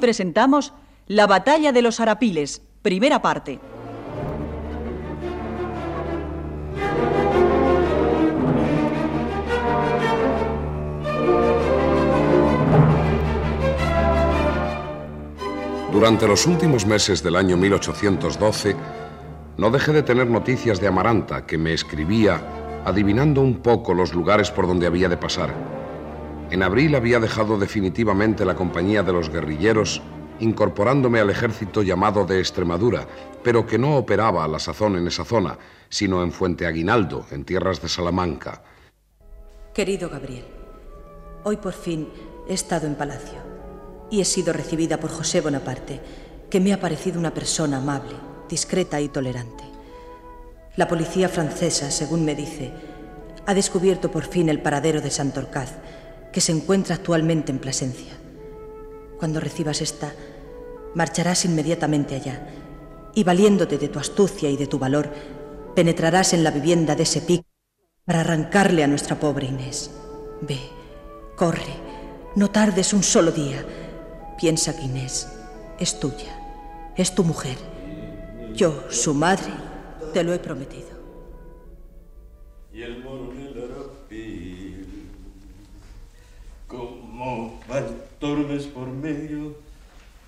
Presentamos La batalla de los Arapiles, primera parte. Durante los últimos meses del año 1812, no dejé de tener noticias de Amaranta, que me escribía adivinando un poco los lugares por donde había de pasar. En abril había dejado definitivamente la compañía de los guerrilleros, incorporándome al ejército llamado de Extremadura, pero que no operaba a la sazón en esa zona, sino en Fuente Aguinaldo, en tierras de Salamanca. Querido Gabriel, hoy por fin he estado en palacio y he sido recibida por José Bonaparte, que me ha parecido una persona amable, discreta y tolerante. La policía francesa, según me dice, ha descubierto por fin el paradero de Santorcaz, que se encuentra actualmente en Plasencia. Cuando recibas esta, marcharás inmediatamente allá y valiéndote de tu astucia y de tu valor, penetrarás en la vivienda de ese pico para arrancarle a nuestra pobre Inés. Ve, corre, no tardes un solo día. Piensa que Inés es tuya, es tu mujer. Yo, su madre, te lo he prometido. Y el Tormes por medio,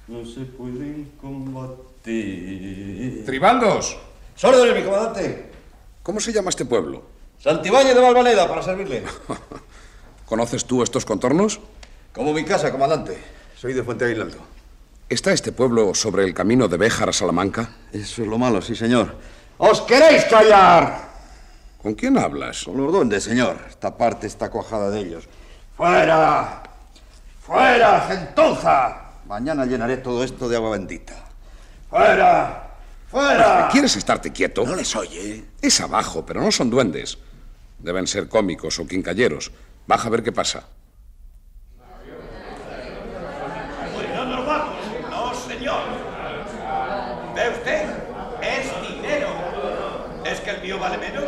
no se pueden combatir. ¡Tribaldos! ¡Sórdole, mi comandante! ¿Cómo se llama este pueblo? Santibáñez de Valvaneda, para servirle. ¿Conoces tú estos contornos? Como mi casa, comandante. Soy de Fuente Aguinaldo. ¿Está este pueblo sobre el camino de Béjar a Salamanca? Eso es lo malo, sí, señor. ¡Os queréis callar! ¿Con quién hablas? Con los duendes, señor. Esta parte está cuajada de ellos. ¡Fuera! ¡Fuera, gentuza! Mañana llenaré todo esto de agua bendita. ¡Fuera! ¡Fuera! ¿Quieres estarte quieto? No les oye. Es abajo, pero no son duendes. Deben ser cómicos o quincalleros. Baja a ver qué pasa. ¿No nos vamos? No, señor. ¿Ve usted? Es dinero. ¿Es que el mío vale menos?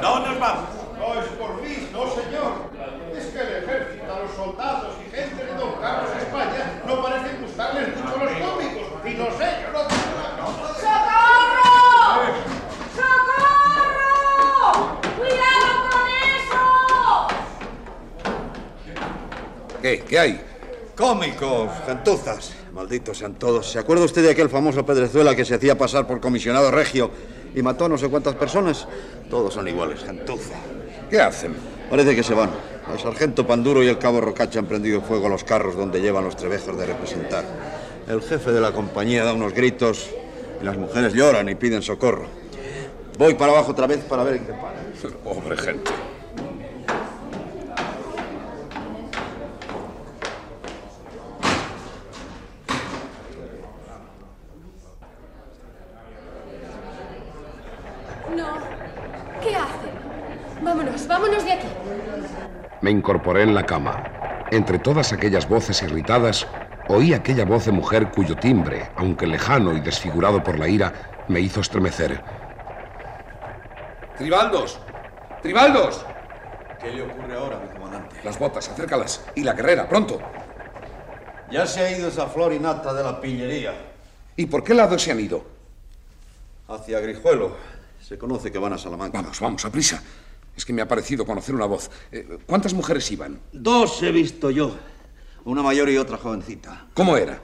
No nos vamos. No es por mí, no, señor. Es que el ejército, los soldados y gente de Don Carlos España no parecen gustarles mucho los cómicos. Y no sé, yo no tengo la ¡Socorro! ¡Socorro! ¡Cuidado con eso! ¿Qué? ¿Qué hay? Cómicos, gentuzas. Malditos sean todos. ¿Se acuerda usted de aquel famoso Pedrezuela que se hacía pasar por comisionado regio y mató a no sé cuántas personas? Todos son iguales, gentuza. ¿Qué hacen? Parece que se van. El sargento Panduro y el cabo Rocacha han prendido fuego a los carros donde llevan los trebejos de representar. El jefe de la compañía da unos gritos y las mujeres lloran y piden socorro. Voy para abajo otra vez para ver en qué para. Pobre gente. No. ¿Qué hacen? Vámonos, vámonos de aquí. Me incorporé en la cama. Entre todas aquellas voces irritadas, oí aquella voz de mujer cuyo timbre, aunque lejano y desfigurado por la ira, me hizo estremecer. ¡Tribaldos! ¡Tribaldos! ¿Qué le ocurre ahora, mi comandante? Las botas, acércalas. Y la guerrera, pronto. Ya se ha ido esa flor y nata de la pillería. ¿Y por qué lado se han ido? Hacia Grijuelo. Se conoce que van a Salamanca. Vamos, vamos, a prisa. Es que me ha parecido conocer una voz. Eh, ¿Cuántas mujeres iban? Dos he visto yo. Una mayor y otra jovencita. ¿Cómo era?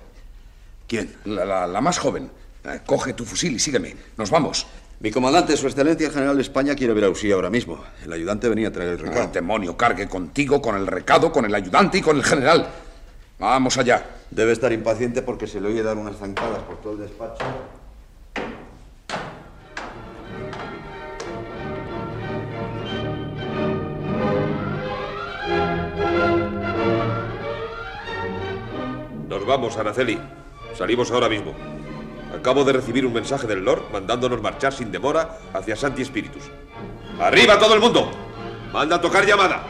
¿Quién? La, la- la más joven. Eh, coge tu fusil y sígueme. Nos vamos. Mi comandante, su excelencia el general de España, quiere ver a Usía ahora mismo. El ayudante venía a traer el Ah, recado. demonio, cargue contigo, con el recado, con el ayudante y con el general. Vamos allá. Debe estar impaciente porque se le oye dar unas zancadas por todo el despacho. Vamos, Araceli. Salimos ahora mismo. Acabo de recibir un mensaje del Lord mandándonos marchar sin demora hacia Santi Spiritus. ¡Arriba todo el mundo! ¡Manda a tocar llamada!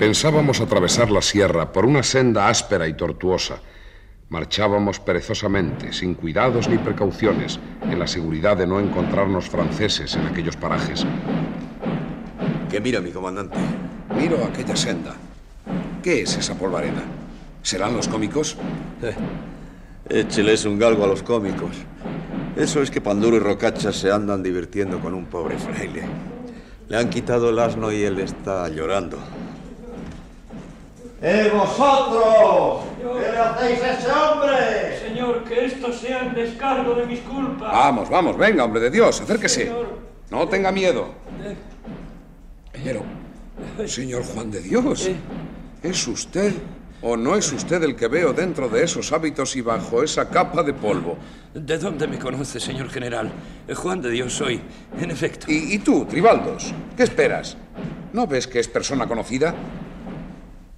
Pensábamos atravesar la sierra por una senda áspera y tortuosa. Marchábamos perezosamente, sin cuidados ni precauciones, en la seguridad de no encontrarnos franceses en aquellos parajes. ¿Qué mira mi comandante? Miro aquella senda. ¿Qué es esa polvareda? ¿Serán los cómicos? Écheles un galgo a los cómicos. Eso es que Panduro y Rocacha se andan divirtiendo con un pobre fraile. Le han quitado el asno y él está llorando. ¡Eh, vosotros! ¿Qué le hacéis a ese hombre? Señor, que esto sea en descargo de mis culpas. Vamos, vamos, venga, hombre de Dios, acérquese. No tenga miedo. Pero, señor Juan de Dios, ¿es usted o no es usted el que veo dentro de esos hábitos y bajo esa capa de polvo? ¿De dónde me conoce, señor general? Eh, Juan de Dios soy, en efecto. ¿Y, y tú, Tribaldos? ¿Qué esperas? ¿No ves que es persona conocida?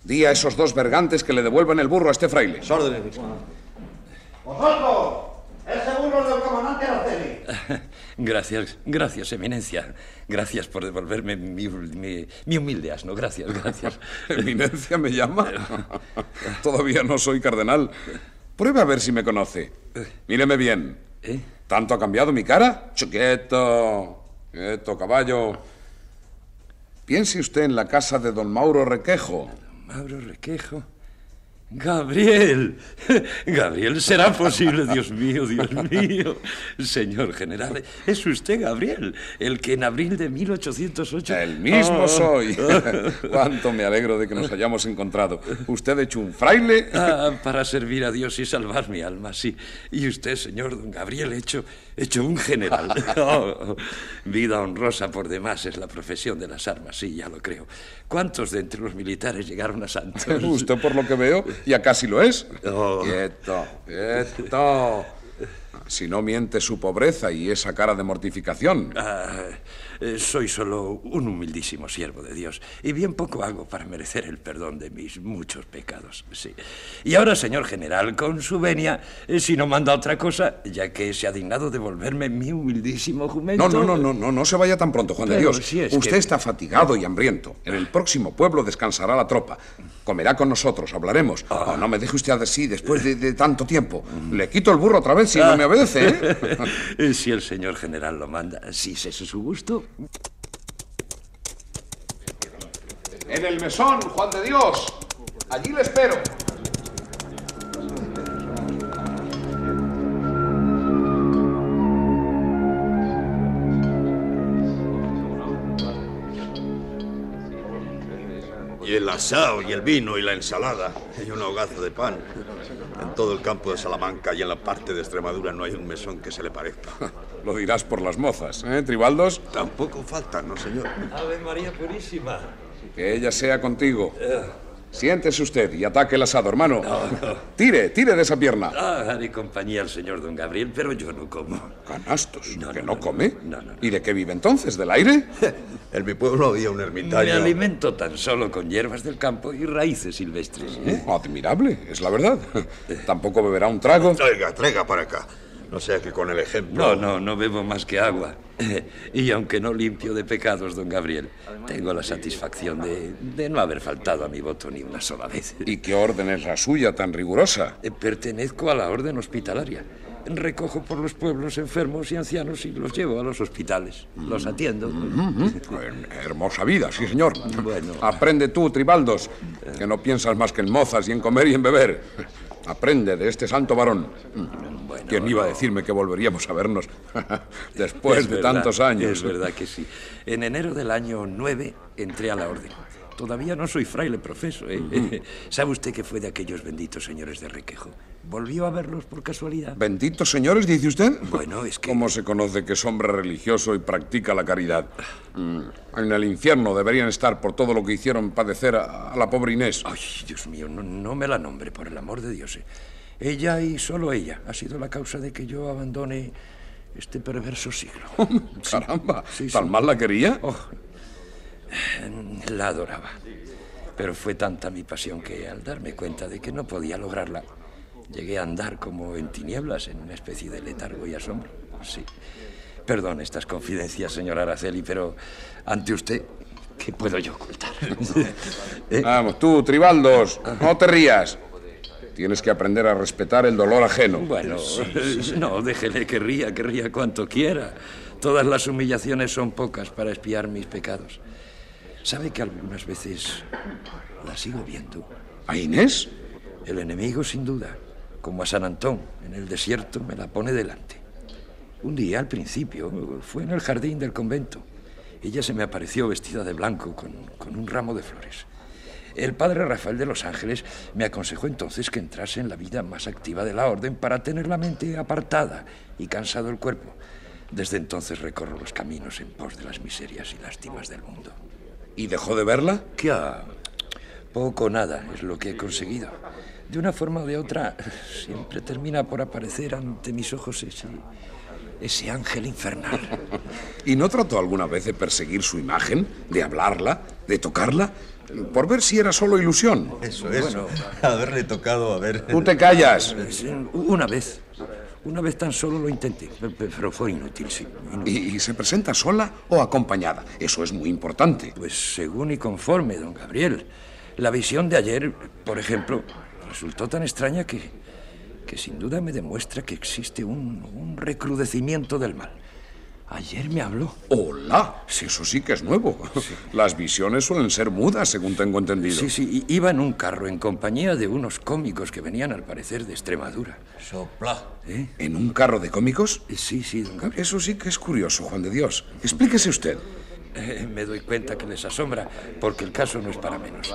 Di a esos dos bergantes que le devuelvan el burro a este fraile. órdenes. ¡Vosotros! ¡Ese burro del comandante Araceli! Gracias, gracias, eminencia. Gracias por devolverme mi, mi- mi humilde asno. Gracias, gracias. ¿Eminencia me llama? Todavía no soy cardenal. Pruebe a ver si me conoce. Míreme bien. ¿Eh? ¿Tanto ha cambiado mi cara? Quieto, quieto, caballo. Piense usted en la casa de don Mauro Requejo. Mauro Requejo. Gabriel. Gabriel, ¿será posible? Dios mío, Dios mío. Señor general, es usted Gabriel, el que en abril de 1808... El mismo Ah. soy. Cuánto me alegro de que nos hayamos encontrado. Usted hecho un fraile. Ah, para servir a Dios y salvar mi alma, sí. Y usted, señor don Gabriel, hecho, hecho un general. Oh, vida honrosa por demás es la profesión de las armas, sí, ya lo creo. ¿Cuántos de entre los militares llegaron a santos? Usted, por lo que veo, ya casi lo es. Quieto, quieto. Si no miente su pobreza y esa cara de mortificación. Ah, soy solo un humildísimo siervo de Dios y bien poco hago para merecer el perdón de mis muchos pecados. Sí. Y ahora, señor general, con su venia, eh, si no manda otra cosa, ya que se ha dignado devolverme mi humildísimo jumento. No, no, no, no, no, no se vaya tan pronto, Juan de Dios. si es Usted que- está fatigado y hambriento. En el próximo pueblo descansará la tropa. Comerá con nosotros, hablaremos. Oh, no me deje usted así después de, de tanto tiempo. Le quito el burro otra vez si no me obedece, ¿eh? Si el señor general lo manda, si ese es su gusto. En el mesón, Juan de Dios. Allí le espero. Y el asado, y el vino, y la ensalada, y un hogazo de pan. En todo el campo de Salamanca y en la parte de Extremadura no hay un mesón que se le parezca. Lo dirás por las mozas, ¿eh, Tribaldos? Tampoco falta, ¿no, señor? Ave María Purísima. Que ella sea contigo. Siéntese usted y ataque el asado, hermano. Tire, tire de esa pierna. Ah, haré compañía al señor don Gabriel, pero yo no como. Canastos, ¿que no come? No, no, ¿Y de qué vive entonces? ¿Del aire? En mi pueblo había un Me ermitaño. alimento tan solo con hierbas del campo y raíces silvestres. ¿eh? Admirable, es la verdad. Tampoco beberá un trago. Traiga, traiga para acá. No sea que con el ejemplo... No, no, no bebo más que agua. Y aunque no limpio de pecados, don Gabriel, tengo la satisfacción de, de no haber faltado a mi voto ni una sola vez. ¿Y qué orden es la suya tan rigurosa? Eh, Pertenezco a la orden hospitalaria. Recojo por los pueblos enfermos y ancianos y los llevo a los hospitales. Los atiendo. En hermosa vida, sí, señor. Bueno. Aprende tú, Tribaldos, que no piensas más que en mozas y en comer y en beber. Aprende de este santo varón. ¿Quién iba a decirme que volveríamos a vernos después Es de verdad, tantos años? Es verdad que sí. En enero del año 9 entré a la orden. Todavía no soy fraile profeso. ¿eh? ¿Sabe usted que fue de aquellos benditos señores de Requejo? ¿Volvió a verlos por casualidad? ¿Benditos señores, dice usted? Bueno, es que... ¿Cómo se conoce que es hombre religioso y practica la caridad? Mm, En el infierno deberían estar por todo lo que hicieron padecer a, la pobre Inés. Ay, Dios mío, no, no me la nombre, por el amor de Dios. eh. Ella y solo ella ha sido la causa de que yo abandone este perverso siglo. Caramba, Sí, sí. ¿tan mal la quería? Oh, la adoraba. Pero fue tanta mi pasión que al darme cuenta de que no podía lograrla, llegué a andar como en tinieblas, en una especie de letargo y asombro. Sí. Perdón estas confidencias, señor Araceli, pero ante usted, ¿qué puedo yo ocultar? ¿Eh? Vamos, tú, Tribaldos, no te rías. Tienes que aprender a respetar el dolor ajeno. Bueno, no, déjele que ría, que ría cuanto quiera. Todas las humillaciones son pocas para espiar mis pecados. ¿Sabe que algunas veces la sigo viendo? ¿A Inés? El enemigo, sin duda, como a San Antón, en el desierto, me la pone delante. Un día, al principio, fue en el jardín del convento. Ella se me apareció vestida de blanco con, con un ramo de flores. El padre Rafael de los Ángeles me aconsejó entonces que entrase en la vida más activa de la orden para tener la mente apartada y cansado el cuerpo. Desde entonces recorro los caminos en pos de las miserias y lástimas del mundo. ¿Y dejó de verla? ¿Qué ha? Poco o nada es lo que he conseguido. De una forma o de otra, siempre termina por aparecer ante mis ojos ese, ese ángel infernal. ¿Y no trató alguna vez de perseguir su imagen, de hablarla, de tocarla, por ver si era solo ilusión? Eso, eso. Haberle tocado, a ver... Tú te callas. Una vez. Una vez tan solo lo intenté, pe- pe- pero fue inútil, sí. inútil. ¿Y, y se presenta sola o acompañada? Eso es muy importante. Pues según y conforme, don Gabriel. La visión de ayer, por ejemplo, resultó tan extraña que, que sin duda me demuestra que existe un, un recrudecimiento del mal. Ayer me habló. ¡Hola! Si eso sí que es nuevo. Las visiones suelen ser mudas, según tengo entendido. Sí, sí, iba en un carro en compañía de unos cómicos que venían al parecer de Extremadura. Sopla. ¿Eh? ¿En un carro de cómicos? Sí, sí, don Gabriel. Eso sí que es curioso, Juan de Dios. Explíquese usted. Eh, me doy cuenta que les asombra, porque el caso no es para menos.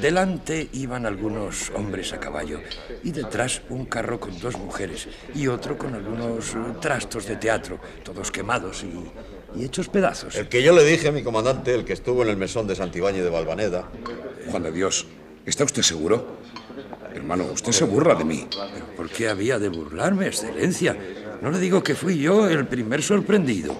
Delante iban algunos hombres a caballo y detrás un carro con dos mujeres y otro con algunos eh, trastos de teatro, todos quemados y, y hechos pedazos. El que yo le dije a mi comandante, el que estuvo en el mesón de Santibáñez de Valvaneda. Juan de Dios, ¿está usted seguro? Hermano, usted se burla de mí. ¿Pero ¿Por qué había de burlarme, excelencia? No le digo que fui yo el primer sorprendido.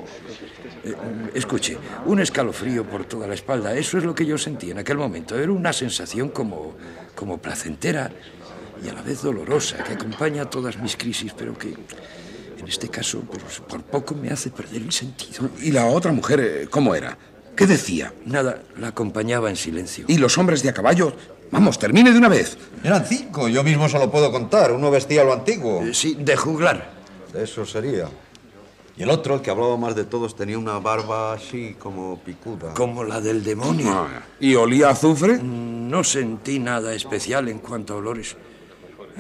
Eh, escuche, un escalofrío por toda la espalda, eso es lo que yo sentí en aquel momento. Era una sensación como, como placentera y a la vez dolorosa, que acompaña todas mis crisis, pero que en este caso pues, por poco me hace perder el sentido. ¿Y la otra mujer, eh, cómo era? ¿Qué decía? Nada, la acompañaba en silencio. ¿Y los hombres de a caballo? Vamos, termine de una vez. Eran cinco, yo mismo se lo puedo contar. Uno vestía lo antiguo. Eh, sí, de juglar. Eso sería. Y el otro, el que hablaba más de todos, tenía una barba así como picuda. Como la del demonio. Ah, ¿Y olía a azufre? No sentí nada especial en cuanto a olores.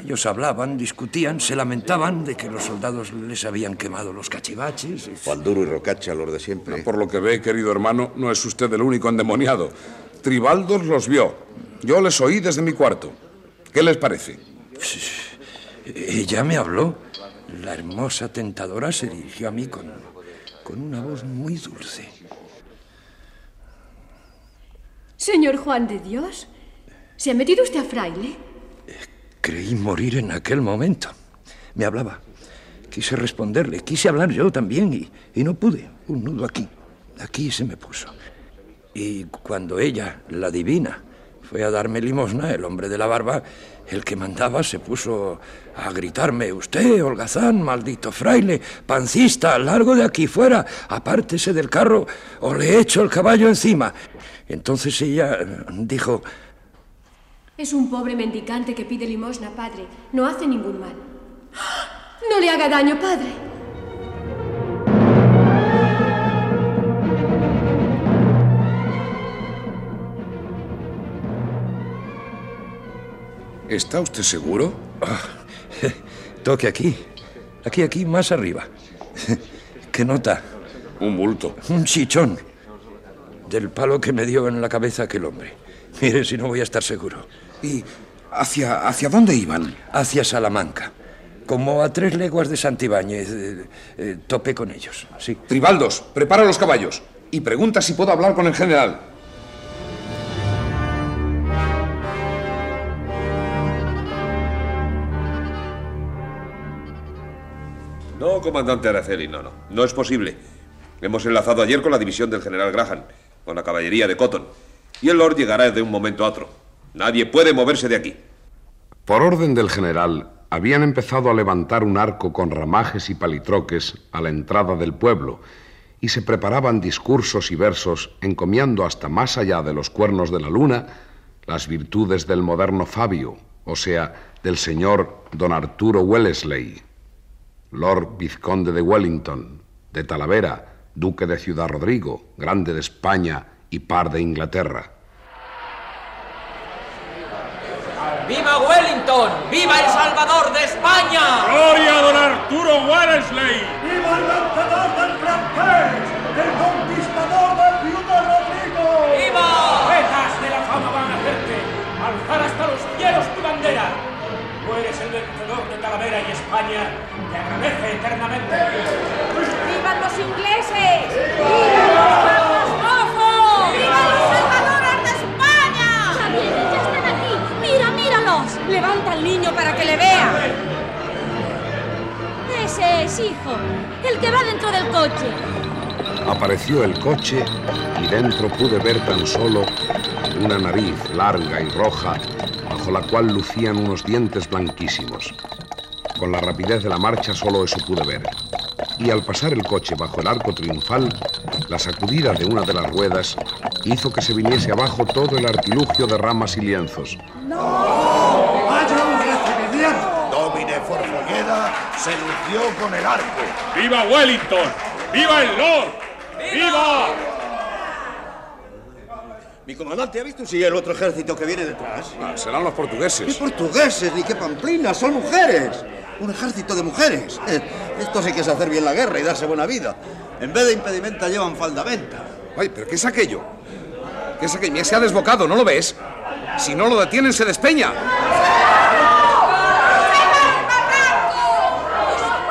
Ellos hablaban, discutían, se lamentaban de que los soldados les habían quemado los cachivaches. Panduro y Rocacha, los de siempre. Por lo que ve, querido hermano, no es usted el único endemoniado. Tribaldos los vio. Yo les oí desde mi cuarto. ¿Qué les parece? Ella me habló. La hermosa tentadora se dirigió a mí con, con una voz muy dulce. Señor Juan de Dios, ¿se ha metido usted a fraile? Creí morir en aquel momento. Me hablaba. Quise responderle, quise hablar yo también y, y no pude. Un nudo aquí. Aquí se me puso. Y cuando ella, la divina, Fue a darme limosna, el hombre de la barba, el que mandaba, se puso a gritarme, usted, holgazán, maldito fraile, pancista, largo de aquí fuera, apártese del carro o le echo el caballo encima. Entonces ella dijo, Es un pobre mendicante que pide limosna, padre. No hace ningún mal. No le haga daño, padre. ¿Está usted seguro? Ah, toque aquí. Aquí, aquí, más arriba. ¿Qué nota? Un bulto. Un chichón. Del palo que me dio en la cabeza aquel hombre. Mire si no voy a estar seguro. ¿Y hacia, hacia dónde iban? Hacia Salamanca. Como a tres leguas de Santibáñez. Eh, eh, topé con ellos, sí. Tribaldos, prepara los caballos. Y pregunta si puedo hablar con el general. No, comandante Araceli, no, no. No es posible. Hemos enlazado ayer con la división del general Graham, con la caballería de Cotton. Y el Lord llegará de un momento a otro. Nadie puede moverse de aquí. Por orden del general, habían empezado a levantar un arco con ramajes y palitroques a la entrada del pueblo y se preparaban discursos y versos encomiando hasta más allá de los cuernos de la luna las virtudes del moderno Fabio, o sea, del señor don Arturo Wellesley, Lord Vizconde de Wellington, de Talavera, duque de Ciudad Rodrigo, grande de España y par de Inglaterra. ¡Viva Wellington! ¡Viva el Salvador de España! ¡Gloria a don Arturo Wellesley! ¡Viva el vencedor del francés! ¡El conquistador del Ciudad Rodrigo! ¡Viva! ¡Vetas de la fama van a hacerte! ¡Alzar hasta los cielos tu bandera! Tú eres el vencedor de Talavera y España. Te agradece eternamente. ¡Vivan los ingleses! ¡Vivan los barcos mozos! ¡Vivan los salvadores de España! ¡Ya vienen, ya están aquí! ¡Mira, míralos! Levanta al niño para que le vea. Ese es, hijo. El que va dentro del coche. Apareció el coche y dentro pude ver tan solo una nariz larga y roja bajo la cual lucían unos dientes blanquísimos. Con la rapidez de la marcha solo eso pude ver. Y al pasar el coche bajo el arco triunfal, la sacudida de una de las ruedas hizo que se viniese abajo todo el artilugio de ramas y lienzos. ¡No! ¡Vaya un recibimiento! Domine Forfolleda se lució con el arco. ¡Viva Wellington! ¡Viva el Lord! ¡Viva! Mi comandante, ¿ha visto si el otro ejército que viene detrás? Ah, serán los ¿Qué portugueses. portugueses ni qué pamplinas? Son mujeres. Un ejército de mujeres. Eh, Esto sí que es hacer bien la guerra y darse buena vida. En vez de impedimenta llevan faldamenta. Ay, ¿pero qué es aquello? ¿Qué es aquello? Se ha desbocado, ¿no lo ves? Si no lo detienen, se despeña.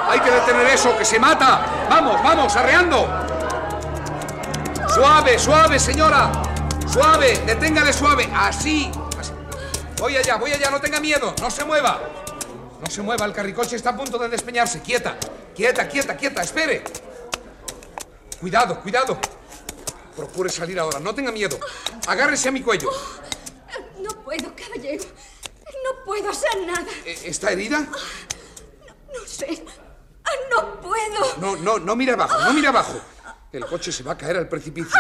Hay que detener eso, que se mata. Vamos, vamos, arreando. Suave, suave, señora. Suave, deténgale suave. Así. Así. Voy allá, voy allá, no tenga miedo. No se mueva. No se mueva, el carricoche está a punto de despeñarse. Quieta, quieta, quieta, quieta, espere. Cuidado, cuidado. Procure salir ahora, no tenga miedo. Agárrese a mi cuello. No puedo, caballero. No puedo hacer nada. Eh, ¿Está herida? No sé. Ah, No puedo. No, no, no mire abajo, no mire abajo. El coche se va a caer al precipicio.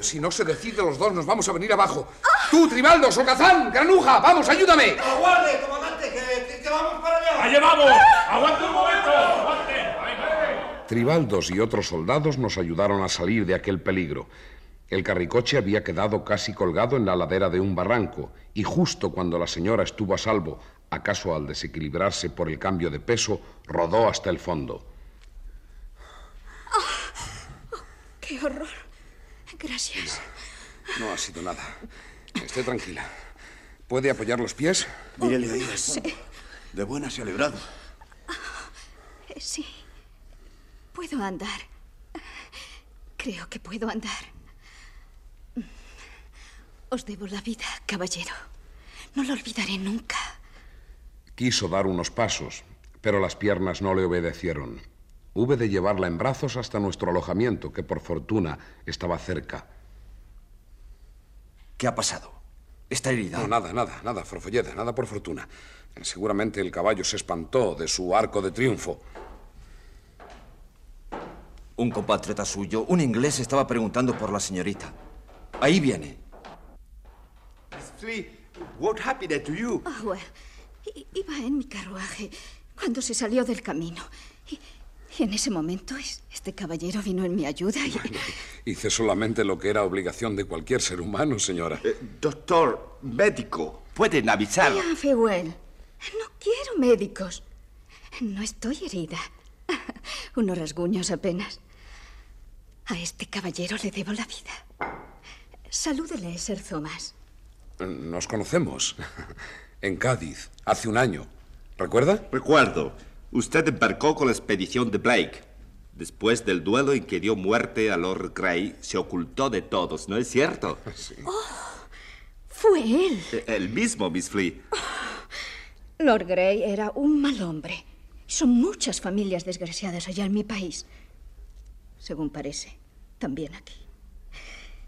Si no se decide los dos, nos vamos a venir abajo. Tú, Tribaldo, Socazán, Granuja, vamos, ayúdame. ¡Aguarde, comandante, que, que- que vamos para allá! ¡Allá vamos! ¡Aguante un momento! ¡Aguante! Tribaldos y otros soldados nos ayudaron a salir de aquel peligro. El carricoche había quedado casi colgado en la ladera de un barranco y justo cuando la señora estuvo a salvo, acaso al desequilibrarse por el cambio de peso, rodó hasta el fondo. ¡Qué horror! Gracias. No ha sido nada. Esté tranquila. ¿Puede apoyar los pies? Mírele ahí. Sí. De buena se ha librado. Eh, Sí. Puedo andar. Creo que puedo andar. Os debo la vida, caballero. No lo olvidaré nunca. Quiso dar unos pasos, pero las piernas no le obedecieron. Hube de llevarla en brazos hasta nuestro alojamiento, que por fortuna estaba cerca. ¿Qué ha pasado? ¿Está herida? No, nada, nada, nada, Forfolleda, nada por fortuna. Seguramente el caballo se espantó de su arco de triunfo. Un compatriota suyo, un inglés, estaba preguntando por la señorita. Ahí viene. Miss Flea, what happened to you? Ah, well, iba en mi carruaje cuando se salió del camino. Y, en ese momento es- este caballero vino en mi ayuda y... Hice solamente lo que era obligación de cualquier ser humano, señora. Doctor, médico, pueden avisar. Ya, Fewell, no quiero médicos. No estoy herida. Unos rasguños apenas. A este caballero le debo la vida. Salúdele, Sir Thomas. Nos conocemos. En Cádiz, hace un año. ¿Recuerda? Recuerdo. Usted embarcó con la expedición de Blake. Después del duelo en que dio muerte a Lord Grey, se ocultó de todos, ¿no es cierto? Fue él. Eh, El mismo, Miss Flea. Lord Grey era un mal hombre. Son muchas familias desgraciadas allá en mi país. Según parece, también aquí.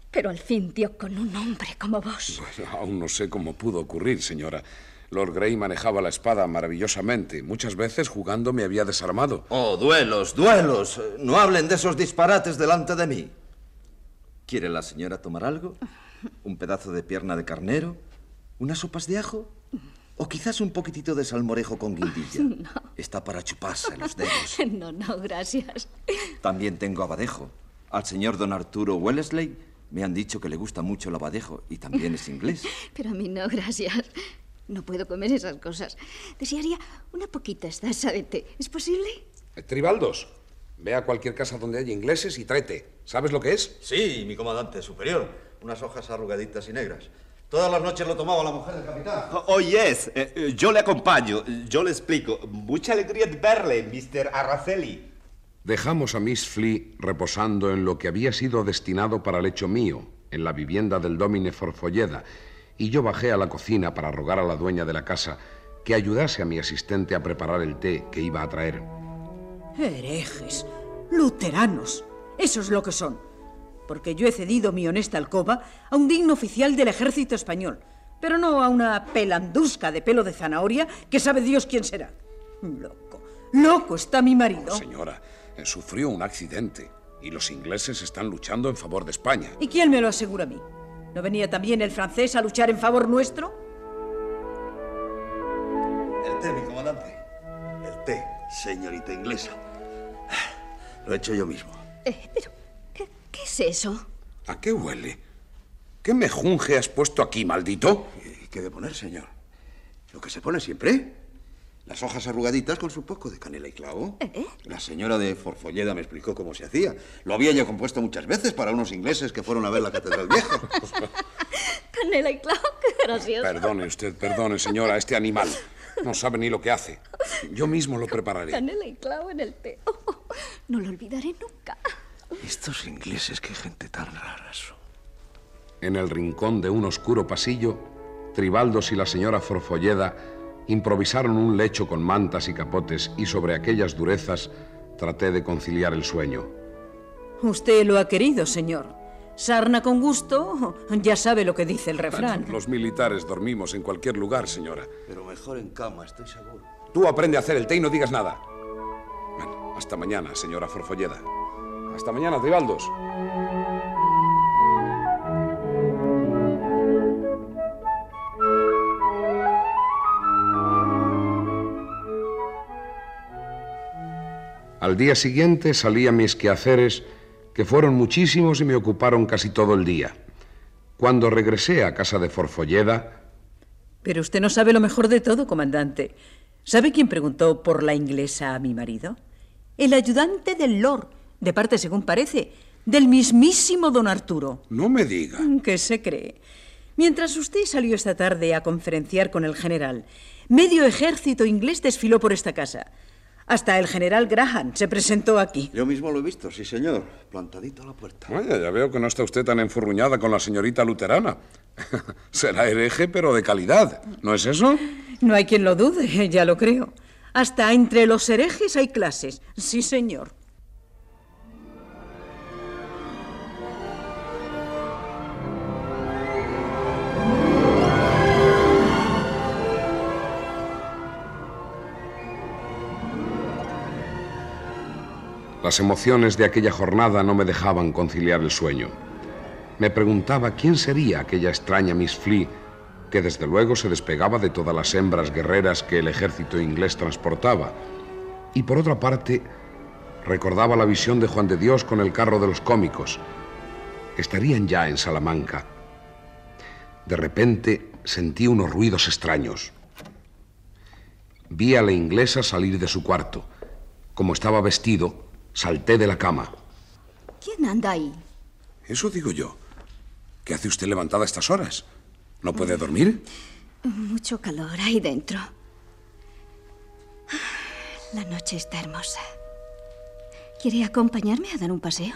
Pero al fin dio con un hombre como vos. Bueno, aún no sé cómo pudo ocurrir, señora. Lord Grey manejaba la espada maravillosamente. Muchas veces jugando me había desarmado. Oh, duelos, duelos. No hablen de esos disparates delante de mí. ¿Quiere la señora tomar algo? ¿Un pedazo de pierna de carnero? ¿Unas sopas de ajo? ¿O quizás un poquitito de salmorejo con guindilla? No, Está para chuparse los dedos. no, no, gracias. También tengo abadejo. Al señor don Arturo Wellesley me han dicho que le gusta mucho el abadejo y también es inglés. Pero a mí no, gracias. No puedo comer esas cosas. Desearía una poquita taza de té. ¿Es posible? Eh, Tribaldos, ve a cualquier casa donde haya ingleses y tráete. ¿Sabes lo que es? Sí, mi comandante superior. Unas hojas arrugaditas y negras. Todas las noches lo tomaba la mujer del capitán. Oh, yes. Eh, eh, yo le acompaño. Yo le explico. Mucha alegría de verle, Mr. Araceli. Dejamos a Miss Flea reposando en lo que había sido destinado para el hecho mío, en la vivienda del Domine Forfolleda, y yo bajé a la cocina para rogar a la dueña de la casa que ayudase a mi asistente a preparar el té que iba a traer. Herejes, luteranos, eso es lo que son. Porque yo he cedido mi honesta alcoba a un digno oficial del ejército español, pero no a una pelandusca de pelo de zanahoria que sabe Dios quién será. Loco, loco está mi marido. Señora, eh, sufrió un accidente y los ingleses están luchando en favor de España. ¿Y quién me lo asegura a mí? ¿No venía también el francés a luchar en favor nuestro? El té, mi comandante. El té, señorita inglesa. Lo he hecho yo mismo. Eh, pero, ¿qué, qué es eso? ¿A qué huele? ¿Qué mejunje has puesto aquí, maldito? ¿Y qué de poner, señor? Lo que se pone siempre. Las hojas arrugaditas con su poco de canela y clavo. La señora de Forfolleda me explicó cómo se hacía. Lo había yo compuesto muchas veces para unos ingleses que fueron a ver la Catedral Vieja. Canela y clavo, qué gracioso. Perdone usted, perdone, señora, este animal no sabe ni lo que hace. Yo mismo lo prepararé. Canela y clavo en el té. Oh, oh, no lo olvidaré nunca. Estos ingleses, qué gente tan rara son. En el rincón de un oscuro pasillo, Tribaldos y la señora Forfolleda improvisaron un lecho con mantas y capotes y sobre aquellas durezas traté de conciliar el sueño. Usted lo ha querido, señor. Sarna con gusto, ya sabe lo que dice el refrán. Los militares dormimos en cualquier lugar, señora. Pero mejor en cama, estoy seguro. Tú aprende a hacer el té y no digas nada. Bueno, hasta mañana, señora Forfolleda. Hasta mañana, Tribaldos. Al día siguiente salí a mis quehaceres, que fueron muchísimos y me ocuparon casi todo el día. Cuando regresé a casa de Forfolleda, Pero usted no sabe lo mejor de todo, comandante. ¿Sabe quién preguntó por la inglesa a mi marido? El ayudante del Lord, de parte, según parece, del mismísimo don Arturo. no me diga. ¿Qué se cree? Mientras usted salió esta tarde a conferenciar con el general, medio ejército inglés desfiló por esta casa. Hasta el general Graham se presentó aquí. Yo mismo lo he visto, sí, señor. Plantadito a la puerta. Vaya, ya veo que no está usted tan enfurruñada con la señorita luterana. Será hereje, pero de calidad. ¿No es eso? No hay quien lo dude, ya lo creo. Hasta entre los herejes hay clases. Sí, señor. Las emociones de aquella jornada no me dejaban conciliar el sueño. Me preguntaba quién sería aquella extraña Miss Flea que desde luego se despegaba de todas las hembras guerreras que el ejército inglés transportaba. Y por otra parte, recordaba la visión de Juan de Dios con el carro de los cómicos. Estarían ya en Salamanca. De repente sentí unos ruidos extraños. Vi a la inglesa salir de su cuarto. Como estaba vestido, salté de la cama. ¿Quién anda ahí? Eso digo yo. ¿Qué hace usted levantada a estas horas? ¿No puede dormir? Mucho calor ahí dentro. La noche está hermosa. ¿Quiere acompañarme a dar un paseo?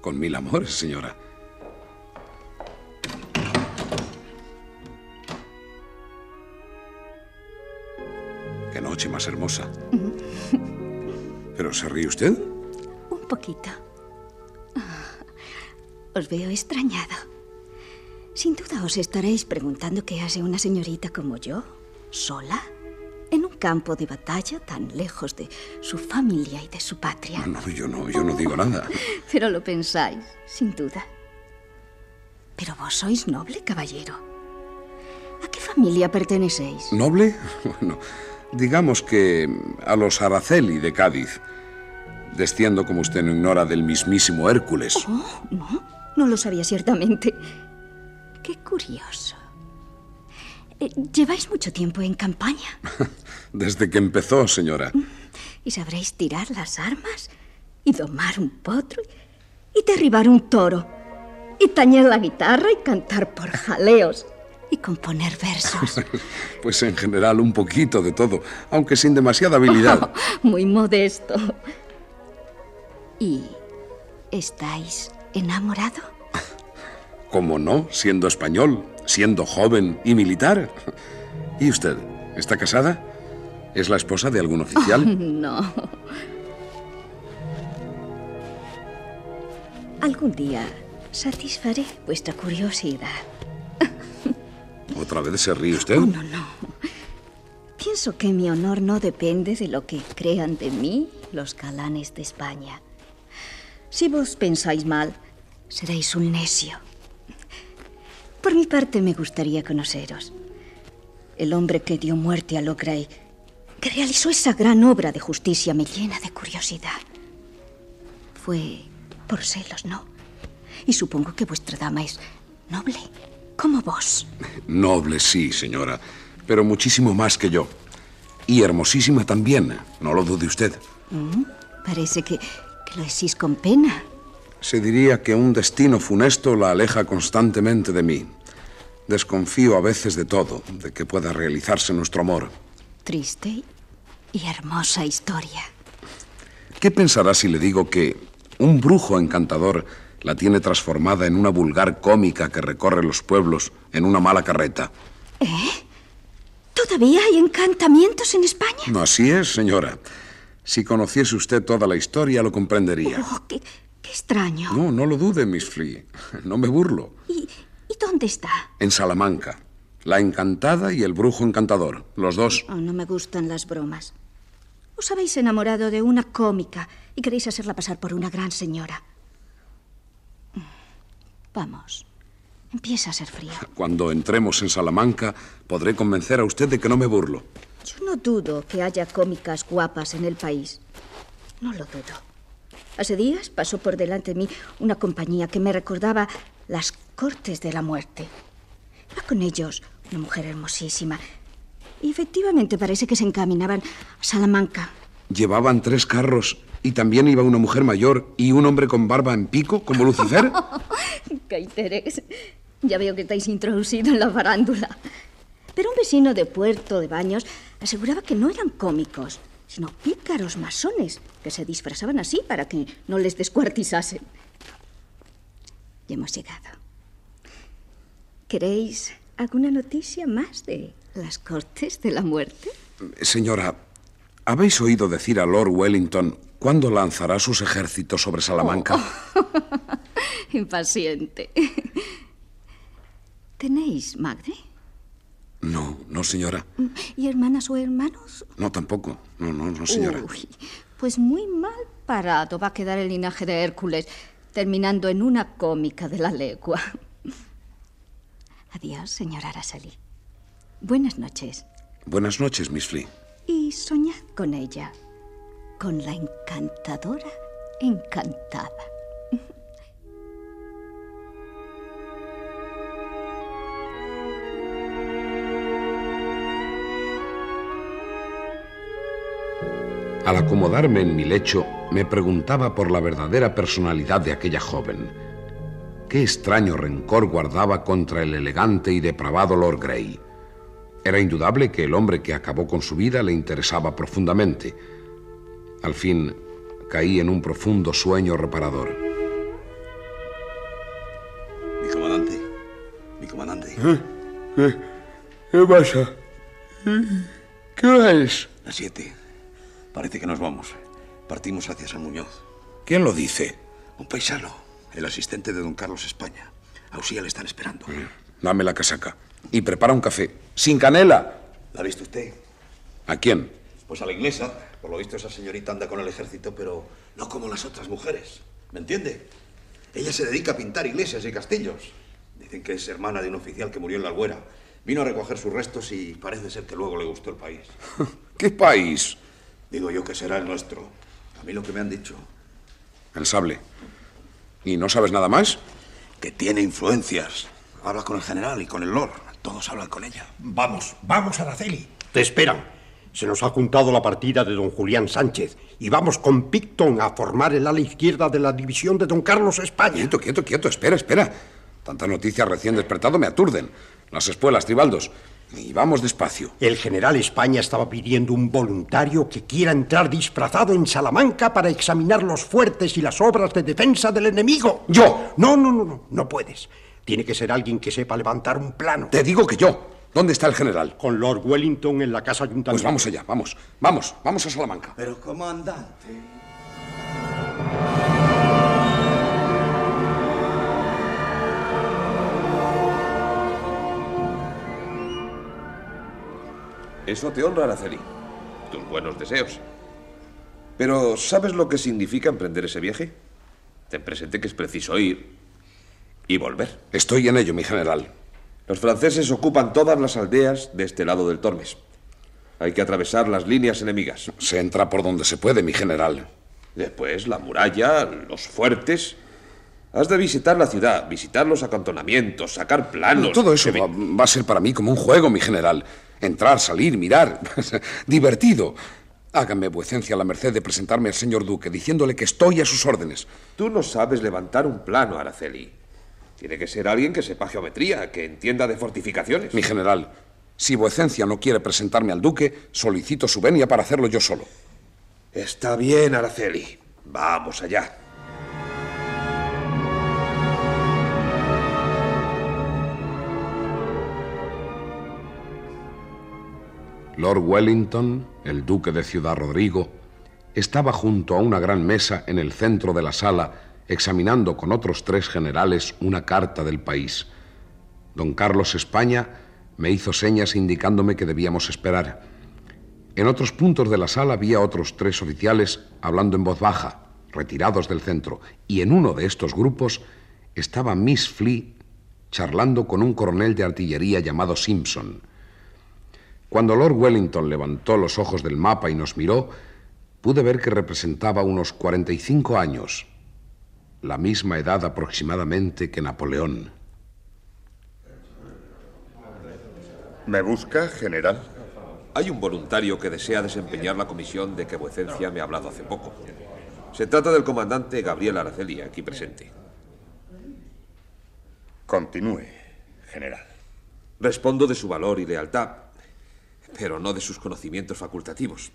Con mil amores, señora. Qué noche más hermosa. ¿Pero se ríe usted? Un poquito. Os veo extrañado. Sin duda os estaréis preguntando qué hace una señorita como yo, sola, en un campo de batalla tan lejos de su familia y de su patria. No, yo no, yo no digo nada. Pero lo pensáis, sin duda. Pero vos sois noble, caballero. ¿A qué familia pertenecéis? ¿Noble? Bueno, digamos que a los Araceli de Cádiz. Desciendo, como usted no ignora, del mismísimo Hércules. Oh, no, no lo sabía ciertamente. Qué curioso. Eh, ¿Lleváis mucho tiempo en campaña? Desde que empezó, señora. ¿Y sabréis tirar las armas? ¿Y domar un potro? ¿Y derribar un toro? ¿Y tañer la guitarra y cantar por jaleos? ¿Y componer versos? Pues en general un poquito de todo, aunque sin demasiada habilidad. Muy modesto. ¿Y estáis enamorado? ¿Cómo no? Siendo español, siendo joven y militar. ¿Y usted? ¿Está casada? ¿Es la esposa de algún oficial? Oh, no. Algún día satisfaré vuestra curiosidad. ¿Otra vez se ríe usted? Oh, no, no. Pienso que mi honor no depende de lo que crean de mí los galanes de España. Si vos pensáis mal, seréis un necio. Por mi parte, me gustaría conoceros. El hombre que dio muerte a Logray, que realizó esa gran obra de justicia, me llena de curiosidad. Fue por celos, ¿no? Y supongo que vuestra dama es noble, como vos. Noble, sí, señora, pero muchísimo más que yo. Y hermosísima también, no lo dude usted. Mm, parece que, que lo decís con pena. Se diría que un destino funesto la aleja constantemente de mí. Desconfío a veces de todo, de que pueda realizarse nuestro amor. Triste y hermosa historia. ¿Qué pensará si le digo que un brujo encantador la tiene transformada en una vulgar cómica que recorre los pueblos en una mala carreta? ¿Eh? ¿Todavía hay encantamientos en España? No, así es, señora. Si conociese usted toda la historia, lo comprendería. Oh, qué, qué extraño. No, no lo dude, Miss Flea. No me burlo. ¿Y, ¿Y dónde está? En Salamanca. La encantada y el brujo encantador, los dos. Oh, no me gustan las bromas. Os habéis enamorado de una cómica y queréis hacerla pasar por una gran señora. Vamos, empieza a ser frío. Cuando entremos en Salamanca, podré convencer a usted de que no me burlo. Yo no dudo que haya cómicas guapas en el país. No lo dudo. Hace días pasó por delante de mí una compañía que me recordaba las cortes de la muerte. Iba con ellos una mujer hermosísima. Y efectivamente parece que se encaminaban a Salamanca. Llevaban tres carros y también iba una mujer mayor y un hombre con barba en pico, como Lucifer. Caiteres, ya veo que estáis introducido en la farándula. Pero un vecino de Puerto de Baños aseguraba que no eran cómicos, sino pícaros masones, que se disfrazaban así para que no les descuartizasen. Ya hemos llegado. ¿Queréis alguna noticia más de las cortes de la muerte? Señora, ¿habéis oído decir a Lord Wellington cuándo lanzará sus ejércitos sobre Salamanca? Oh. Impaciente. ¿Tenéis madre? No, no, señora. ¿Y hermanas o hermanos? No, tampoco. No, no, no, señora. Uy, pues muy mal parado va a quedar el linaje de Hércules, terminando en una cómica de la legua. Adiós, señora Araceli. Buenas noches. Buenas noches, Miss Flea. Y soñad con ella, con la encantadora encantada. Al acomodarme en mi lecho, me preguntaba por la verdadera personalidad de aquella joven. Qué extraño rencor guardaba contra el elegante y depravado Lord Grey. Era indudable que el hombre que acabó con su vida le interesaba profundamente. Al fin, caí en un profundo sueño reparador. Mi comandante. Mi comandante. ¿Qué, qué pasa? ¿Qué hora es? Las siete. Parece que nos vamos. Partimos hacia San Muñoz. ¿Quién lo dice? Un paisano, el asistente de don Carlos España. A Usía le están esperando. Dame la casaca. Y prepara un café. ¡Sin canela! ¿La ha visto usted? ¿A quién? Pues a la inglesa. Por lo visto esa señorita anda con el ejército, pero no como las otras mujeres. ¿Me entiende? Ella se dedica a pintar iglesias y castillos. Dicen que es hermana de un oficial que murió en la Albuera. Vino a recoger sus restos y parece ser que luego le gustó el país. ¿Qué país? Digo yo que será el nuestro. A mí lo que me han dicho. El sable. ¿Y no sabes nada más? Que tiene influencias. Habla con el general y con el lord. Todos hablan con ella. Vamos, vamos, Araceli. Te esperan. Se nos ha juntado la partida de don Julián Sánchez y vamos con Picton a formar el ala izquierda de la división de don Carlos España. Quieto, quieto, quieto. Espera, espera. Tantas noticias recién despertado me aturden. Las espuelas, Tribaldos. Y vamos despacio. El general España estaba pidiendo un voluntario que quiera entrar disfrazado en Salamanca para examinar los fuertes y las obras de defensa del enemigo. ¡Yo! No, no, no, no, no puedes. Tiene que ser alguien que sepa levantar un plano. Te digo que yo. ¿Dónde está el general? Con Lord Wellington en la casa ayuntamiento. Pues vamos allá, vamos, vamos, vamos a Salamanca. Pero, comandante. Eso te honra, Araceli. Tus buenos deseos. Pero, ¿sabes lo que significa emprender ese viaje? Ten presente que es preciso ir y volver. Estoy en ello, mi general. Los franceses ocupan todas las aldeas de este lado del Tormes. Hay que atravesar las líneas enemigas. Se entra por donde se puede, mi general. Después, la muralla, los fuertes. Has de visitar la ciudad, visitar los acantonamientos, sacar planos. Todo eso va, va, a ser para mí como un juego, mi general. Entrar, salir, mirar. Divertido. Hágame vuecencia la merced de presentarme al señor duque diciéndole que estoy a sus órdenes. Tú no sabes levantar un plano, Araceli. Tiene que ser alguien que sepa geometría, que entienda de fortificaciones. Mi general, si vuecencia no quiere presentarme al duque, solicito su venia para hacerlo yo solo. Está bien, Araceli. Vamos allá. Lord Wellington, el duque de Ciudad Rodrigo, estaba junto a una gran mesa en el centro de la sala examinando con otros tres generales una carta del país. Don Carlos España me hizo señas indicándome que debíamos esperar. En otros puntos de la sala había otros tres oficiales hablando en voz baja, retirados del centro, y en uno de estos grupos estaba Miss Flea charlando con un coronel de artillería llamado Simpson. Cuando Lord Wellington levantó los ojos del mapa y nos miró, pude ver que representaba unos 45 años, la misma edad aproximadamente que Napoleón. ¿Me busca, general? Hay un voluntario que desea desempeñar la comisión de que vuecencia me ha hablado hace poco. Se trata del comandante Gabriel Araceli, aquí presente. Continúe, general. Respondo de su valor y lealtad, pero no de sus conocimientos facultativos.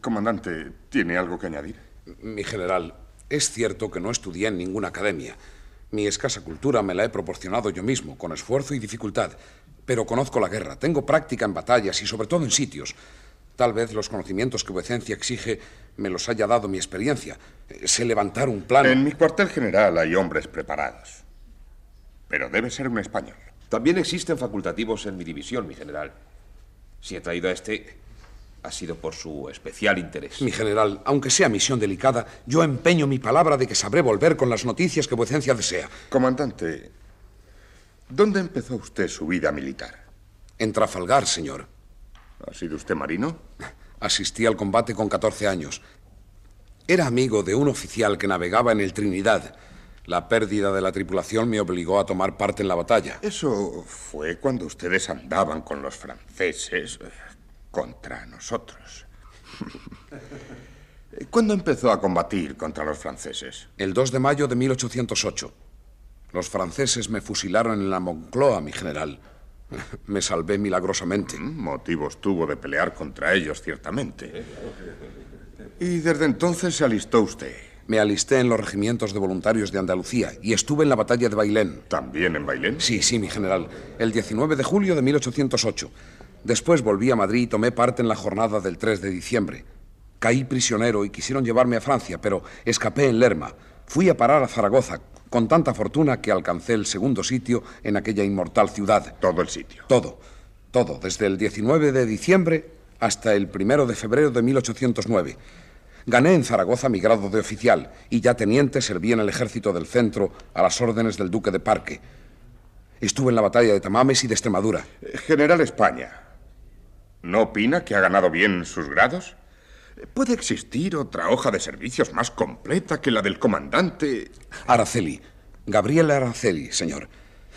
Comandante, ¿tiene algo que añadir? Mi general, es cierto que no estudié en ninguna academia. Mi escasa cultura me la he proporcionado yo mismo, con esfuerzo y dificultad. Pero conozco la guerra, tengo práctica en batallas y sobre todo en sitios. Tal vez los conocimientos que vuecencia exige me los haya dado mi experiencia. Sé levantar un plano. En mi cuartel general hay hombres preparados. Pero debe ser un español. También existen facultativos en mi división, mi general. Si he traído a este, ha sido por su especial interés. Mi general, aunque sea misión delicada, yo empeño mi palabra de que sabré volver con las noticias que vuecencia desea. Comandante, ¿dónde empezó usted su vida militar? En Trafalgar, señor. ¿Ha sido usted marino? Asistí al combate con 14 años. Era amigo de un oficial que navegaba en el Trinidad. La pérdida de la tripulación me obligó a tomar parte en la batalla. Eso fue cuando ustedes andaban con los franceses contra nosotros. ¿Cuándo empezó a combatir contra los franceses? El 2 de mayo de 1808. Los franceses me fusilaron en la Moncloa, mi general. Me salvé milagrosamente. Motivos tuvo de pelear contra ellos, ciertamente. Y desde entonces se alistó usted. Me alisté en los regimientos de voluntarios de Andalucía y estuve en la batalla de Bailén. ¿También en Bailén? Sí, sí, mi general. El 19 de julio de 1808. Después volví a Madrid y tomé parte en la jornada del 3 de diciembre. Caí prisionero y quisieron llevarme a Francia, pero escapé en Lerma. Fui a parar a Zaragoza, con tanta fortuna que alcancé el segundo sitio en aquella inmortal ciudad. Todo el sitio. Todo, todo, desde el 19 de diciembre hasta el 1 de febrero de 1809. Gané en Zaragoza mi grado de oficial y ya teniente serví en el ejército del centro a las órdenes del duque de Parque. Estuve en la batalla de Tamames y de Extremadura. General España, ¿no opina que ha ganado bien sus grados? ¿Puede existir otra hoja de servicios más completa que la del comandante? Araceli. Gabriel Araceli, señor.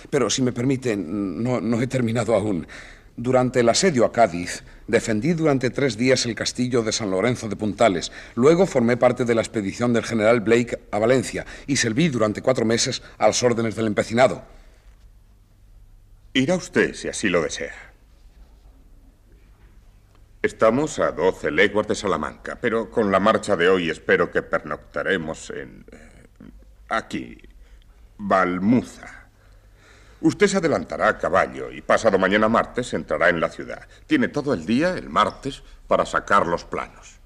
Pero si me permite, no, no he terminado aún. Durante el asedio a Cádiz, defendí durante tres días el castillo de San Lorenzo de Puntales. Luego formé parte de la expedición del general Blake a Valencia y serví durante cuatro meses a las órdenes del empecinado. Irá usted si así lo desea. Estamos a 12 leguas de Salamanca, pero con la marcha de hoy espero que pernoctaremos en... eh, aquí, Balmuza. Usted se adelantará a caballo y pasado mañana martes entrará en la ciudad. Tiene todo el día, el martes, para sacar los planos.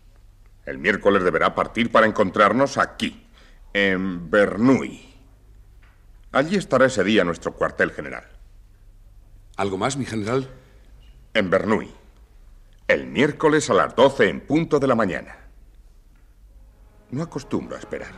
El miércoles deberá partir para encontrarnos aquí, en Bernuy. Allí estará ese día nuestro cuartel general. ¿Algo más, mi general? En Bernuy. El miércoles a las 12 en punto de la mañana. No acostumbro a esperar.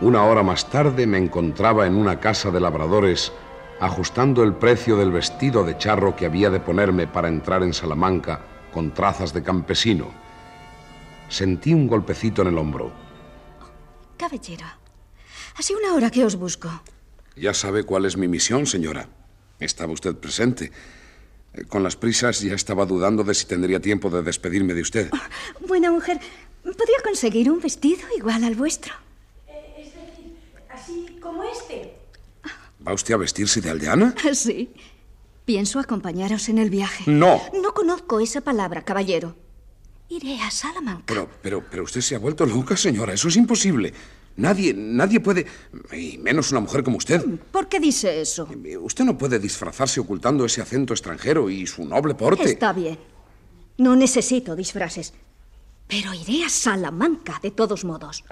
Una hora más tarde me encontraba en una casa de labradores ajustando el precio del vestido de charro que había de ponerme para entrar en Salamanca con trazas de campesino. Sentí un golpecito en el hombro. Caballero, hace una hora que os busco. Ya sabe cuál es mi misión, señora. Estaba usted presente. Eh, Con las prisas ya estaba dudando de si tendría tiempo de despedirme de usted. Buena mujer, ¿podría conseguir un vestido igual al vuestro? Es decir, así como este. ¿Va usted a vestirse de aldeana? Sí. Pienso acompañaros en el viaje. No. No conozco esa palabra, caballero. Iré a Salamanca. Pero, pero, pero usted se ha vuelto loca, señora. Eso es imposible. Nadie, nadie puede, y menos una mujer como usted. ¿Por qué dice eso? Usted no puede disfrazarse ocultando ese acento extranjero y su noble porte. Está bien. No necesito disfraces. Pero iré a Salamanca, de todos modos.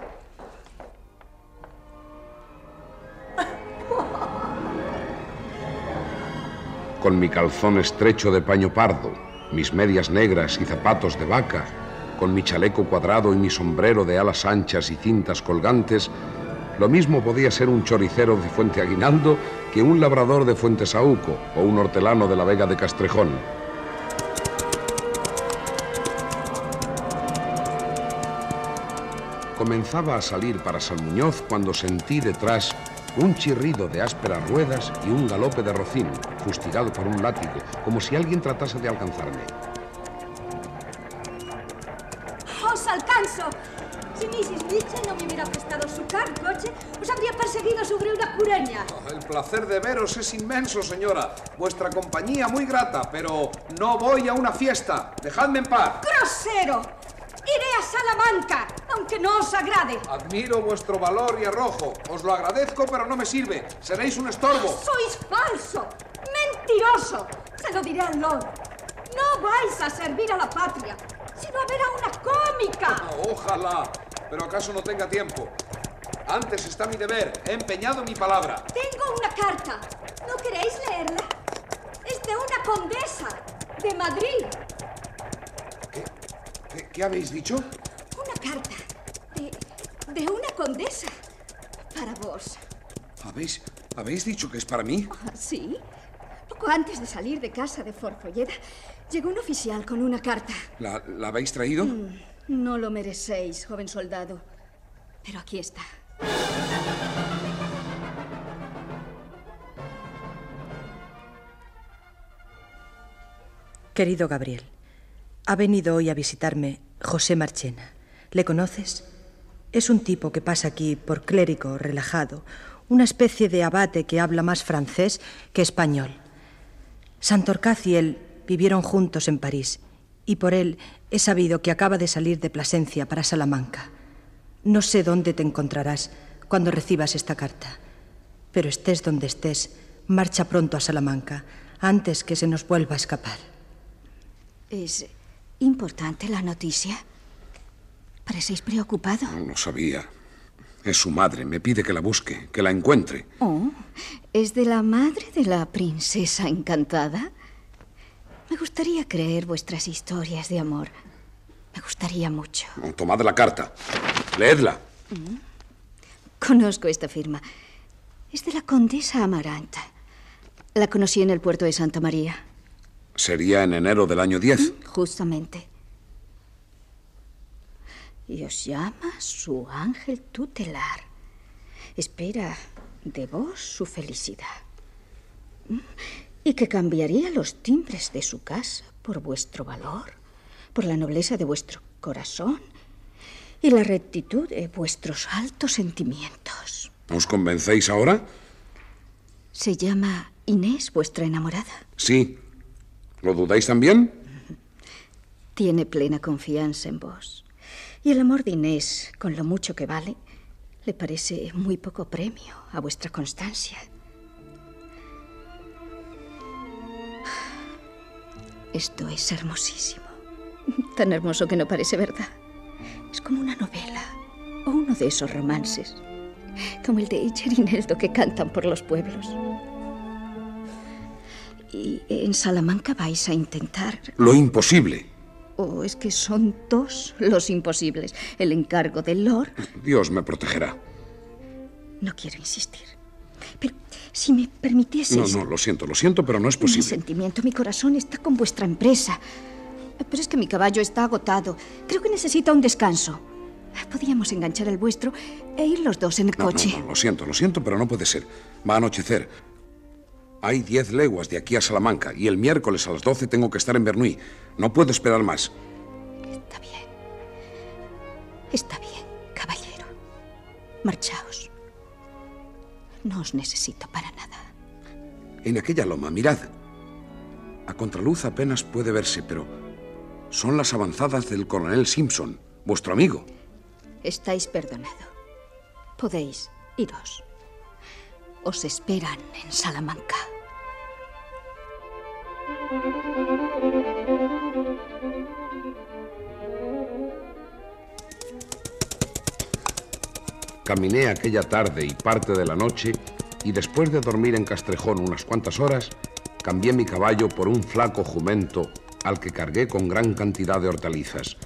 Con mi calzón estrecho de paño pardo, mis medias negras y zapatos de vaca, con mi chaleco cuadrado y mi sombrero de alas anchas y cintas colgantes, lo mismo podía ser un choricero de Fuente Aguinaldo que un labrador de Fuente Saúco o un hortelano de la Vega de Castrejón. Comenzaba a salir para San Muñoz cuando sentí detrás un chirrido de ásperas ruedas y un galope de rocín, fustigado por un látigo, como si alguien tratase de alcanzarme. ¡Os alcanzo! Si Mrs. Mitchell no me hubiera prestado su car coche, os habría perseguido sobre una cureña. El placer de veros es inmenso, señora. Vuestra compañía muy grata, pero no voy a una fiesta. Dejadme en paz. ¡Grosero! Iré a Salamanca, aunque no os agrade. Admiro vuestro valor y arrojo. Os lo agradezco, pero no me sirve. Seréis un estorbo. ¡Sois falso! ¡Mentiroso! Se lo diré al Lord. No vais a servir a la patria. has ido a ver a una cómica. Ojalá, pero acaso no tenga tiempo. Antes está mi deber. He empeñado mi palabra. Tengo una carta. ¿No queréis leerla? Es de una condesa de Madrid. ¿Qué, qué habéis dicho? De una condesa para vos. ¿Habéis, ¿Habéis dicho que es para mí? Ah, Sí. Poco antes de salir de casa de Forfolleda, llegó un oficial con una carta. ¿La, la habéis traído? Mm, No lo merecéis, joven soldado. Pero aquí está. Querido Gabriel, ha venido hoy a visitarme José Marchena. ¿Le conoces? Es un tipo que pasa aquí por clérigo relajado, una especie de abate que habla más francés que español. Santorcaz y él vivieron juntos en París y por él he sabido que acaba de salir de Plasencia para Salamanca. No sé dónde te encontrarás cuando recibas esta carta, pero estés donde estés, marcha pronto a Salamanca antes que se nos vuelva a escapar. ¿Es importante la noticia? ¿Parecéis preocupado? No lo sabía. Es su madre. Me pide que la busque, que la encuentre. Oh, ¿es de la madre de la princesa encantada? Me gustaría creer vuestras historias de amor. Me gustaría mucho. Tomad la carta. Leedla. Mm. Conozco esta firma. Es de la condesa Amaranta. La conocí en el puerto de Santa María. Sería en enero del año 10. Justamente. Y os llama su ángel tutelar. Espera de vos su felicidad. Y que cambiaría los timbres de su casa por vuestro valor, por la nobleza de vuestro corazón y la rectitud de vuestros altos sentimientos. ¿Os convencéis ahora? ¿Se llama Inés vuestra enamorada? Sí. ¿Lo dudáis también? Tiene plena confianza en vos. Y el amor de Inés, con lo mucho que vale, le parece muy poco premio a vuestra constancia. Esto es hermosísimo. Tan hermoso que no parece verdad. Es como una novela o uno de esos romances, como el de Cherineldo que cantan por los pueblos. ¿Y en Salamanca vais a intentar? Lo imposible. ¿O es que son dos los imposibles? El encargo del Lord. Dios me protegerá. No quiero insistir. Pero si me permitieses. No, no, lo siento, lo siento, pero no es Mi posible. sentimiento, mi corazón está con vuestra empresa. Pero es que mi caballo está agotado. Creo que necesita un descanso. Podríamos enganchar el vuestro e ir los dos en el No, coche. no, no, lo siento, lo siento, pero no puede ser. Va a anochecer. Hay diez leguas de aquí a Salamanca y el miércoles a las doce tengo que estar en Bernuy. No puedo esperar más. Está bien, caballero. Marchaos. No os necesito para nada. En aquella loma, mirad. A contraluz apenas puede verse, pero son las avanzadas del coronel Simpson, vuestro amigo. Estáis perdonado. Podéis iros. Os esperan en Salamanca. Caminé aquella tarde y parte de la noche y después de dormir en Castrejón unas cuantas horas, cambié mi caballo por un flaco jumento al que cargué con gran cantidad de hortalizas.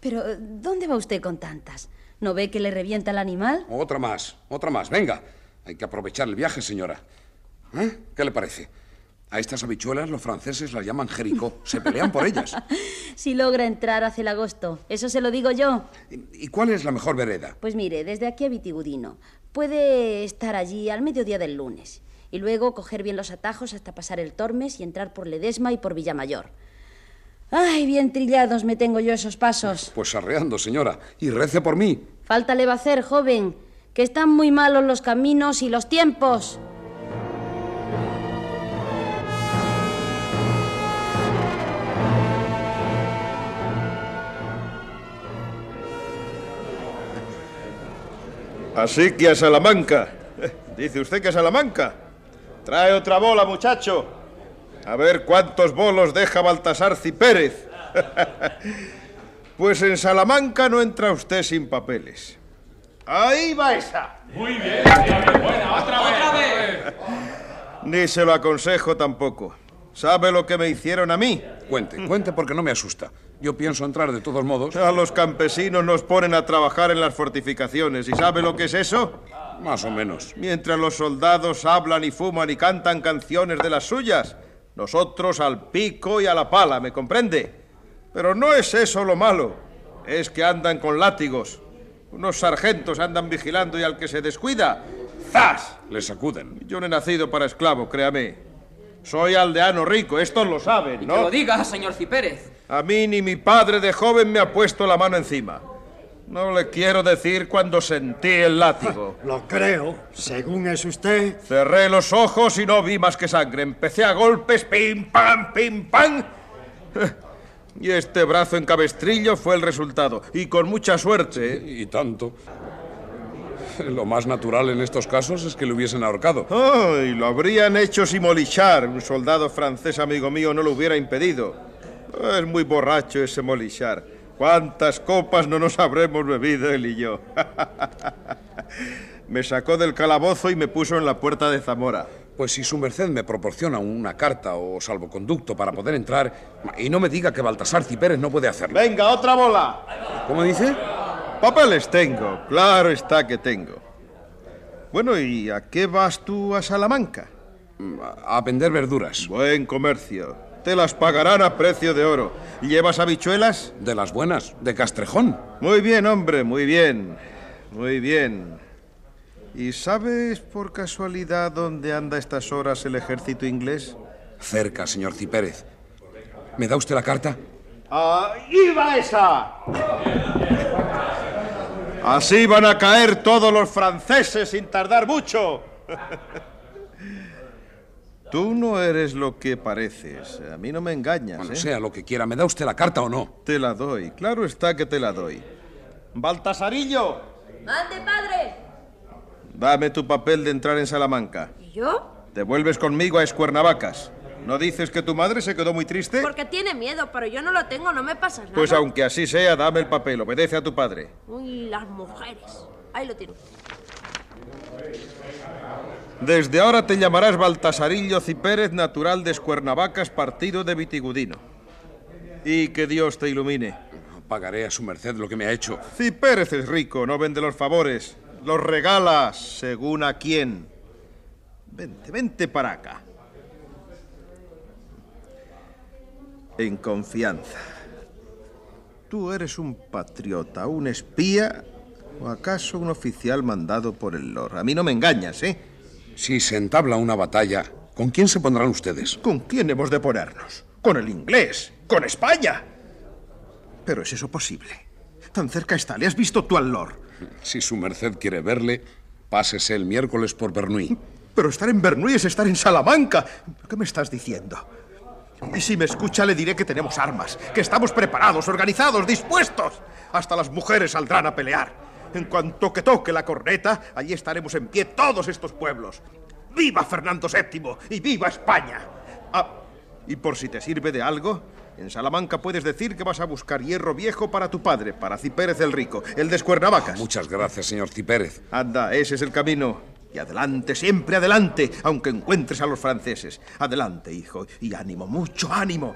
Pero, ¿dónde va usted con tantas? ¿No ve que le revienta el animal? Otra más, otra más, venga. Hay que aprovechar el viaje, señora. ¿Eh? ¿Qué le parece? A estas habichuelas los franceses las llaman jericó. Se pelean por ellas. Si logra entrar hacia el agosto, eso se lo digo yo. ¿Y cuál es la mejor vereda? Pues mire, desde aquí a Vitigudino. Puede estar allí al mediodía del lunes. Y luego coger bien los atajos hasta pasar el Tormes y entrar por Ledesma y por Villamayor. Ay, bien trillados me tengo yo esos pasos. Pues arreando, señora. Y rece por mí. Falta le va a hacer, joven, que están muy malos los caminos y los tiempos. Así que a Salamanca. Dice usted que a Salamanca. Trae otra bola, muchacho. A ver cuántos bolos deja Baltasar Cipérez. pues en Salamanca no entra usted sin papeles. Ahí va esa. Muy bien, buena, otra vez. Otra vez. Ni se lo aconsejo tampoco. ¿Sabe lo que me hicieron a mí? Cuente, cuente porque no me asusta. Yo pienso entrar de todos modos. A los campesinos nos ponen a trabajar en las fortificaciones. ¿Y sabe lo que es eso? Más o menos. Mientras los soldados hablan y fuman y cantan canciones de las suyas, nosotros al pico y a la pala, ¿me comprende? Pero no es eso lo malo. Es que andan con látigos. Unos sargentos andan vigilando y al que se descuida, ¡zas! Le sacuden. Yo no he nacido para esclavo, créame. Soy aldeano rico, estos lo saben, ¿no? Que lo diga, señor Cipérez. A mí ni mi padre de joven me ha puesto la mano encima. No le quiero decir cuando sentí el látigo. Lo creo, según es usted. Cerré los ojos y no vi más que sangre. Empecé a golpes, pim, pam, pim, pam. Y este brazo en cabestrillo fue el resultado. Y con mucha suerte. ¿eh? Y tanto. Lo más natural en estos casos es que le hubiesen ahorcado. ¡Ay! Lo habrían hecho simolichar. Un soldado francés amigo mío no lo hubiera impedido. Es muy borracho ese Molichar. ¿Cuántas copas no nos habremos bebido él y yo? me sacó del calabozo y me puso en la puerta de Zamora. Pues si su merced me proporciona una carta o salvoconducto para poder entrar, y no me diga que Baltasar Cipérez no puede hacerlo. ¡Venga, otra bola! ¿Cómo dice? Papeles tengo, claro está que tengo. Bueno, ¿y a qué vas tú a Salamanca? A vender verduras. Buen comercio. Te las pagarán a precio de oro. ¿Llevas habichuelas? De las buenas, de Castrejón. Muy bien, hombre, muy bien. Muy bien. ¿Y sabes por casualidad dónde anda a estas horas el ejército inglés? Cerca, señor Cipérez. ¿Me da usted la carta? ¡Ahí va esa! Así van a caer todos los franceses sin tardar mucho. Tú no eres lo que pareces. A mí no me engañas. Bueno, ¿eh? sea lo que quiera, ¿me da usted la carta o no? Te la doy. Claro está que te la doy. Baltasarillo, ¡Mande, padre! dame tu papel de entrar en Salamanca. ¿Y yo? Te vuelves conmigo a Escuernavacas. ¿No dices que tu madre se quedó muy triste? Porque tiene miedo, pero yo no lo tengo, no me pasa nada. Pues aunque así sea, dame el papel. Obedece a tu padre. Uy, las mujeres. Ahí lo tiro. Desde ahora te llamarás Baltasarillo Cipérez, natural de Escuernavacas, partido de Vitigudino. Y que Dios te ilumine. Pagaré a su merced lo que me ha hecho. Cipérez es rico, no vende los favores. Los regala según a quién. Vente, vente para acá. En confianza. ¿Tú eres un patriota, un espía o acaso un oficial mandado por el Lord? A mí no me engañas, ¿eh? Si se entabla una batalla, ¿con quién se pondrán ustedes? ¿Con quién hemos de ponernos? ¿Con el inglés? ¿Con España? Pero ¿es eso posible? Tan cerca está. ¿Le has visto tú al Lord? Si su merced quiere verle, pásese el miércoles por Bernuy. Pero estar en Bernuy es estar en Salamanca. ¿Qué me estás diciendo? Y si me escucha, le diré que tenemos armas, que estamos preparados, organizados, dispuestos. Hasta las mujeres saldrán a pelear. En cuanto que toque la corneta, allí estaremos en pie todos estos pueblos. ¡Viva Fernando VII! ¡Y viva España! Ah, y por si te sirve de algo, en Salamanca puedes decir que vas a buscar hierro viejo para tu padre, para Cipérez el Rico, el de Escuernavacas. Muchas gracias, señor Cipérez. Anda, ese es el camino. Y adelante, siempre adelante, aunque encuentres a los franceses. Adelante, hijo, y ánimo, mucho ánimo.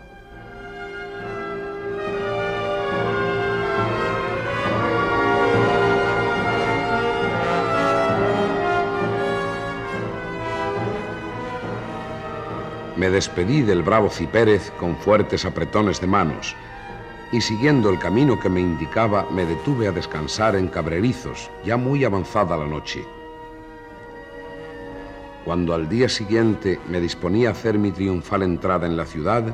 Me despedí del bravo Cipérez con fuertes apretones de manos y siguiendo el camino que me indicaba me detuve a descansar en Cabrerizos, ya muy avanzada la noche. Cuando al día siguiente me disponía a hacer mi triunfal entrada en la ciudad,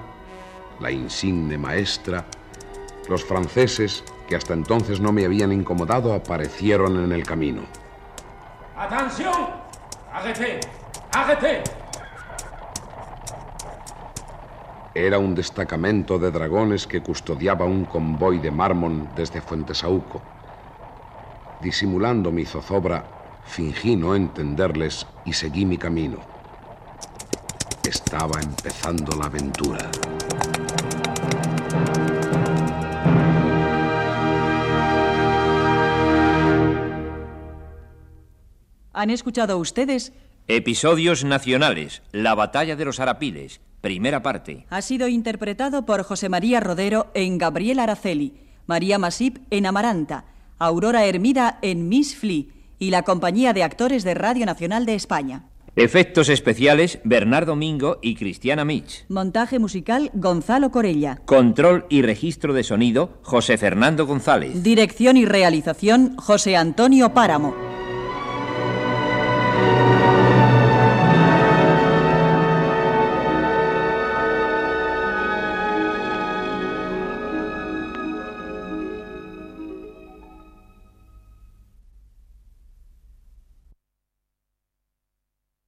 la insigne maestra, los franceses, que hasta entonces no me habían incomodado, aparecieron en el camino. ¡Atención! ¡Arrêtez! ¡Arrêtez! Era un destacamento de dragones que custodiaba un convoy de mármol desde Fuentesauco. Disimulando mi zozobra, fingí no entenderles y seguí mi camino. Estaba empezando la aventura. Han escuchado ustedes Episodios nacionales. La batalla de los Arapiles. Primera parte. Ha sido interpretado por José María Rodero en Gabriel Araceli, María Masip en Amaranta, Aurora Hermida en Miss Flea y la Compañía de Actores de Radio Nacional de España. Efectos especiales Bernardo Mingo y Cristiana Mitch. Montaje musical Gonzalo Corella. Control y registro de sonido José Fernando González. Dirección y realización José Antonio Páramo.